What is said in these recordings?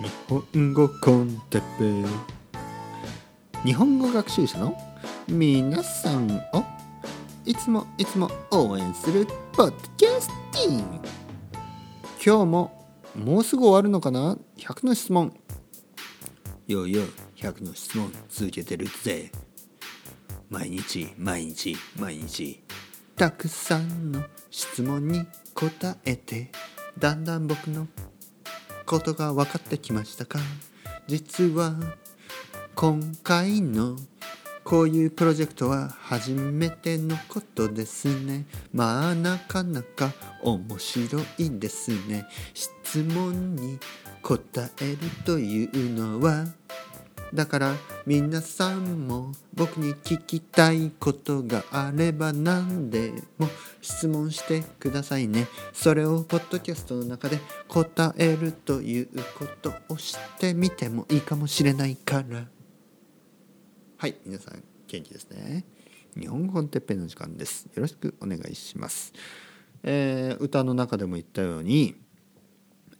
日本語コンテッペ日本語学習者の皆さんをいつもいつも応援するポッドキャスティング。今日ももうすぐ終わるのかな？100の質問。よいよ100の質問続けてるぜ。毎日毎日毎日。たくさんの質問に答えてだんだん僕のことが分かってきましたか？実は今回のこういうプロジェクトは初めてのことですね。まあなかなか面白いですね。質問に答えるというのはだから皆さんも僕に聞きたいことがあれば何でも質問してくださいね。それをポッドキャストの中で答えるということをしてみてもいいかもしれないから。はい皆さん元気ですね。日本語コンテッペの時間です。よろしくお願いします、えー歌の中でも言ったように、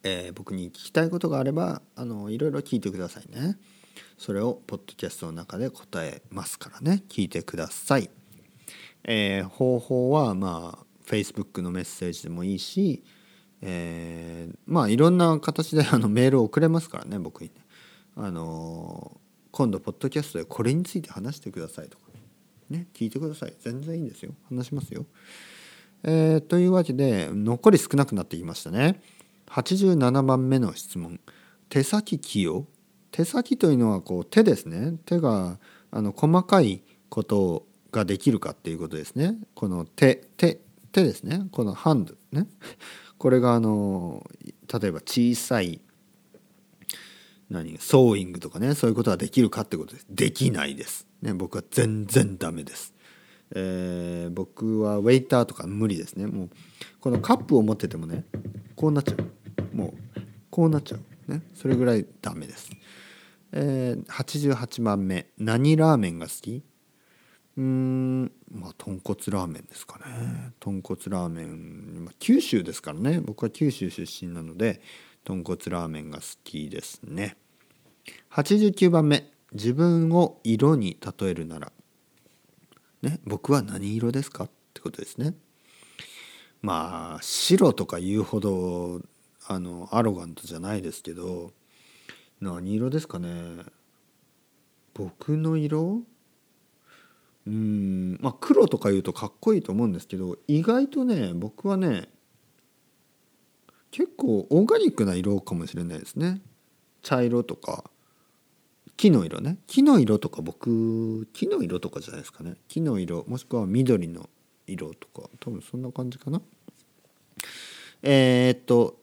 えー僕に聞きたいことがあればあのいろいろ聞いてくださいね。それをポッドキャストの中で答えますからね。聞いてください、えー方法はまあ Facebook のメッセージでもいいし、えーまあいろんな形であのメールを送れますからね僕にね。あのー今度ポッドキャストでこれについて話してくださいとかね。聞いてください。全然いいんですよ。話しますよ。えーというわけで残り少なくなってきましたね。87番目の質問。手先器用？手先というのはこう手ですね。手があの細かいことができるかっていうことですね。この手手手ですね。このハンドね。これがあの例えば小さい何ソーイングとかね。そういうことはできるかってことです。できないです、ね、僕は全然ダメです、えー僕はウェイターとか無理ですね。もうこのカップを持っててもねこうなっちゃう。もうこうなっちゃう。ね。それぐらいダメです、えー88番目。何ラーメンが好き？うんまあ豚骨ラーメンですかね。豚骨ラーメン、ま、九州ですからね。僕は九州出身なので豚骨ラーメンが好きですね。89番目。自分を色に例えるなら。ね僕は何色ですか？ってことですね。まあ白とか言うほどあのアロガントじゃないですけど何色ですかね。僕の色？うんまあ黒とか言うとかっこいいと思うんですけど意外とね僕はね結構オーガニックな色かもしれないですね。茶色とか木の色ね。木の色とか僕木の色とかじゃないですかね。木の色もしくは緑の色とか多分そんな感じかな。えーっと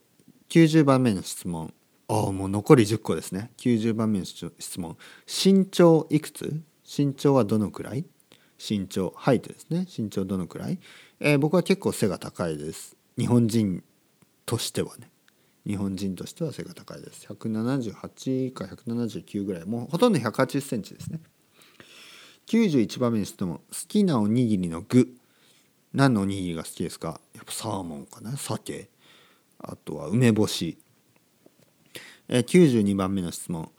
90番目の質問ああもう残り10個ですね。90番目の質問身長いくつ？身長はどのくらい？身長ハイトですね。身長どのくらい、えー僕は結構背が高いです。日本人としてはね。日本人としては背が高いです。178か179ぐらい。もうほとんど1 8 0センチですね。91番目の質問好きなおにぎりの具。何のおにぎりが好きですか？やっぱサーモンかな？鮭。あとは梅干し。えー92番目の質問。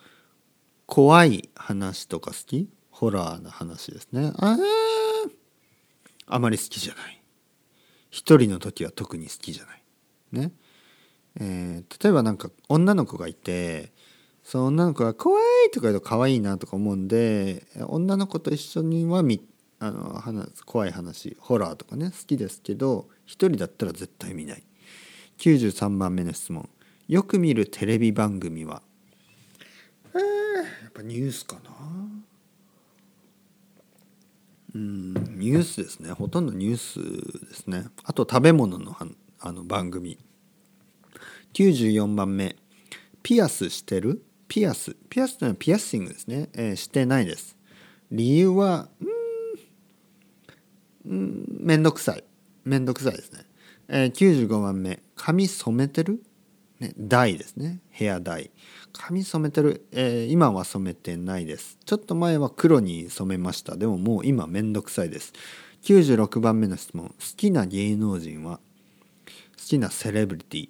怖い話とか好き？ホラーな話ですね。ああまり好きじゃない。一人の時は特に好きじゃない。ね。えー例えばなんか女の子がいてその女の子が「怖い!」とか言うと可愛いなとか思うんで女の子と一緒にはみあの話怖い話ホラーとかね好きですけど一人だったら絶対見ない。93番目の質問。よく見るテレビ番組は？えー、やっぱニュースかな。うんニュースですね。ほとんどニュースですね。あと食べ物のはあの番組。94番目。ピアスしてる？ピアス。ピアスというのはピアッシングですね、えーしてないです。理由はうーんうーんめんどくさい。めんどくさいですね、えー95番目髪染めてる？ね、ダイですね。ヘアダイ髪染めてる、えー今は染めてないです。ちょっと前は黒に染めました。でももう今めんどくさいです。96番目の質問。好きな芸能人は？好きなセレブリティ、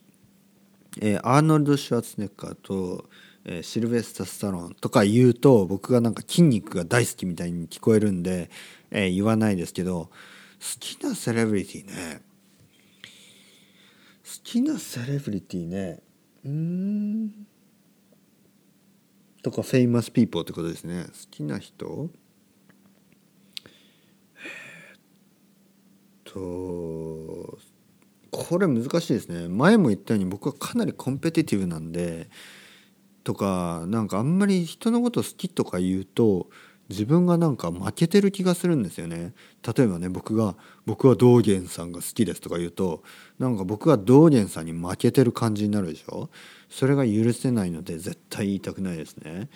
えーアーノルド・シュワツネッガーと、えーシルベスタ・スタロンとか言うと僕がなんか筋肉が大好きみたいに聞こえるんで、えー言わないですけど好きなセレブリティね。好きなセレブリティね。うーん。とか famous people ってことですね。好きな人？えーっとこれ難しいですね。前も言ったように僕はかなりコンペティティブなんでとかなんかあんまり人のこと好きとか言うと自分がなんか負けてる気がするんですよね。例えばね僕が「僕は道元さんが好きです」とか言うとなんか僕が道元さんに負けてる感じになるでしょ？それが許せないので絶対言いたくないですね、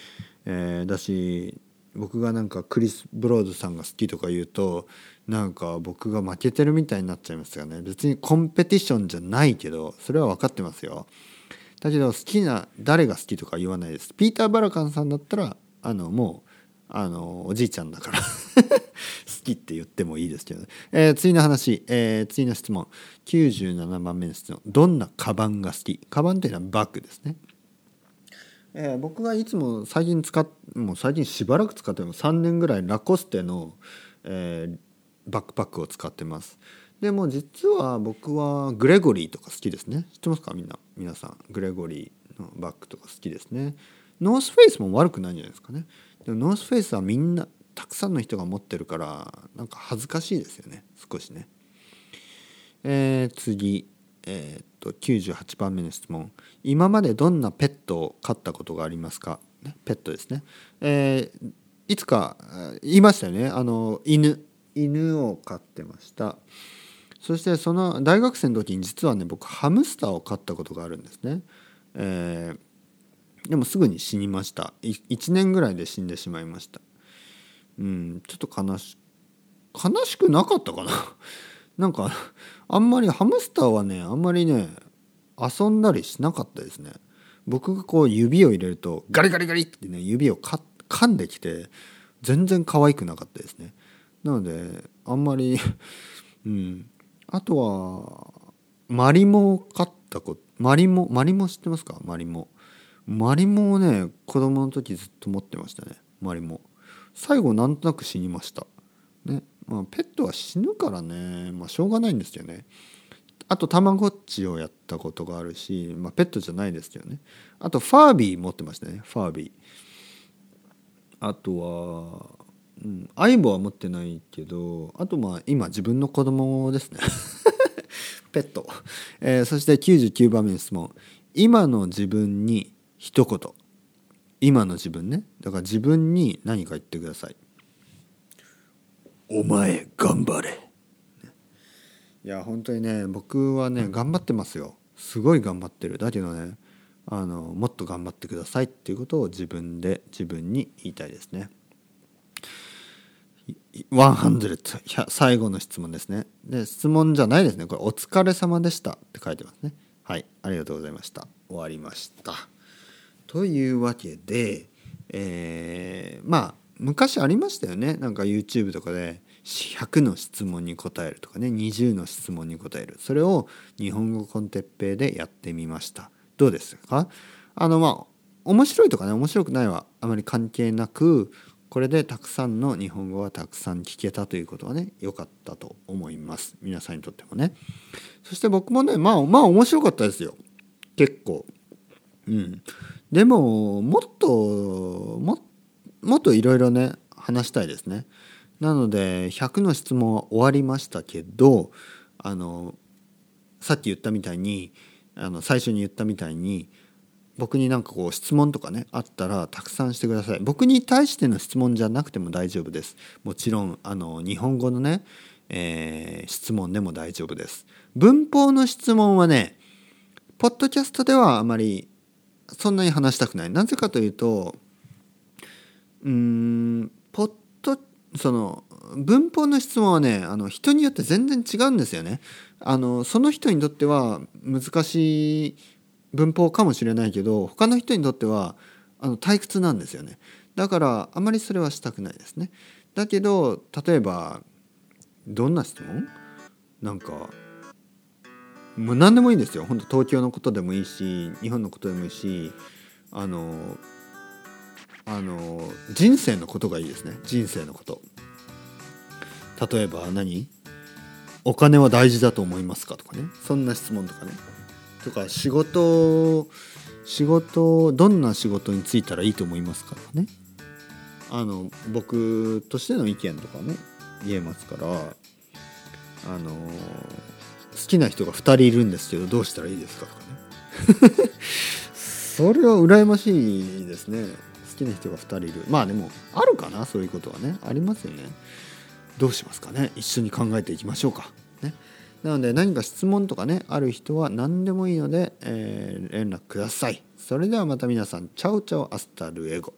えーだし僕がなんかクリス・ブロードさんが好きとか言うとなんか僕が負けてるみたいになっちゃいますよね。別にコンペティションじゃないけどそれは分かってますよ。だけど好きな誰が好きとか言わないです。ピーター・バラカンさんだったらあのもうあのおじいちゃんだから 好きって言ってもいいですけどね、えー次の話、えー次の質問。97番目の質問。どんなカバンが好き？カバンというのはバッグですね。えー僕がいつも最近使っもう最近しばらく使っても3年ぐらいラコステの、えーバックパックを使ってます。でも実は僕はグレゴリーとか好きですね。知ってますか？みんな皆さん。グレゴリーのバッグとか好きですね。ノースフェイスも悪くないんじゃないですかね。でもノースフェイスはみんなたくさんの人が持ってるからなんか恥ずかしいですよね。少しね。えー次、えーっと98番目の質問。今までどんなペットを飼ったことがありますか、ね、ペットですね、えーいつか言いましたよね。あの犬。犬を飼ってました。そしてその大学生の時に実はね僕ハムスターを飼ったことがあるんですね、えーでもすぐに死にました。い1年ぐらいで死んでしまいました。うんちょっと悲し悲しくなかったかな？なんかあんまりハムスターはねあんまりね遊んだりしなかったですね。僕がこう指を入れるとガリガリガリってね指をか噛んできて全然可愛くなかったですね。なのであんまり うん。あとはマリモを飼ったことマリモマリモ知ってますか？マリモ。マリモをね子供の時ずっと持ってましたね。マリモ。最後なんとなく死にました。ね。まあペットは死ぬからね。まあしょうがないんですよね。あとたまごっちをやったことがあるし、まあ、ペットじゃないですけどね。あとファービー持ってましたね。ファービー。あとは、うん、アイボは持ってないけどあとまあ今自分の子供ですね。ペット、えーそして99番目の質問。今の自分に一言。今の自分ね。だから自分に何か言ってください。お前頑張れ。いや本当にね僕はね頑張ってますよ。すごい頑張ってる。だけどねあのもっと頑張ってくださいっていうことを自分で自分に言いたいですね。100最後の質問ですね。で質問じゃないですね。これ「お疲れ様でした」って書いてますね。はい。ありがとうございました。終わりました。というわけでえーまあ昔ありましたよね。なんか YouTube とかで100の質問に答えるとかね20の質問に答える。それを日本語コンテッペイでやってみました。どうですか？あのまあ面白いとかね面白くないはあまり関係なくこれでたくさんの日本語がたくさん聞けたということはね良かったと思います。皆さんにとってもね。そして僕もねまあまあ面白かったですよ。結構。うん。でももっとももっといろいろね話したいですね。なので100の質問は終わりましたけどあのさっき言ったみたいにあの最初に言ったみたいに僕になんかこう質問とかねあったらたくさんしてください。僕に対しての質問じゃなくても大丈夫です。もちろんあの日本語のね、えー質問でも大丈夫です。文法の質問はねポッドキャストではあまりそんなに話したくないなぜかというとうーんポッドその文法の質問はねあの人によって全然違うんですよね。あのその人にとっては難しい文法かもしれないけど他の人にとってはあの退屈なんですよね。だからあまりそれはしたくないですね。だけど例えばどんな質問？なんかもう何でもいいんですよ。本当東京のことでもいいし日本のことでもいいしあのあの人生のことがいいですね。人生のこと。例えば何？お金は大事だと思いますかとかね。そんな質問とかね。とか仕事仕事どんな仕事に就いたらいいと思いますかとかね。あの僕としての意見とかね言えますから。あのきな人が2人いるんですけどどうしたらいいですかとかね。それは羨ましいですね。好きな人が2人いる。まあでもあるかなそういうことはね。ありますよね。どうしますかね。一緒に考えていきましょうか。ね。なので何か質問とかねある人は何でもいいので、えー連絡ください。それではまた皆さん chao chao hasta luego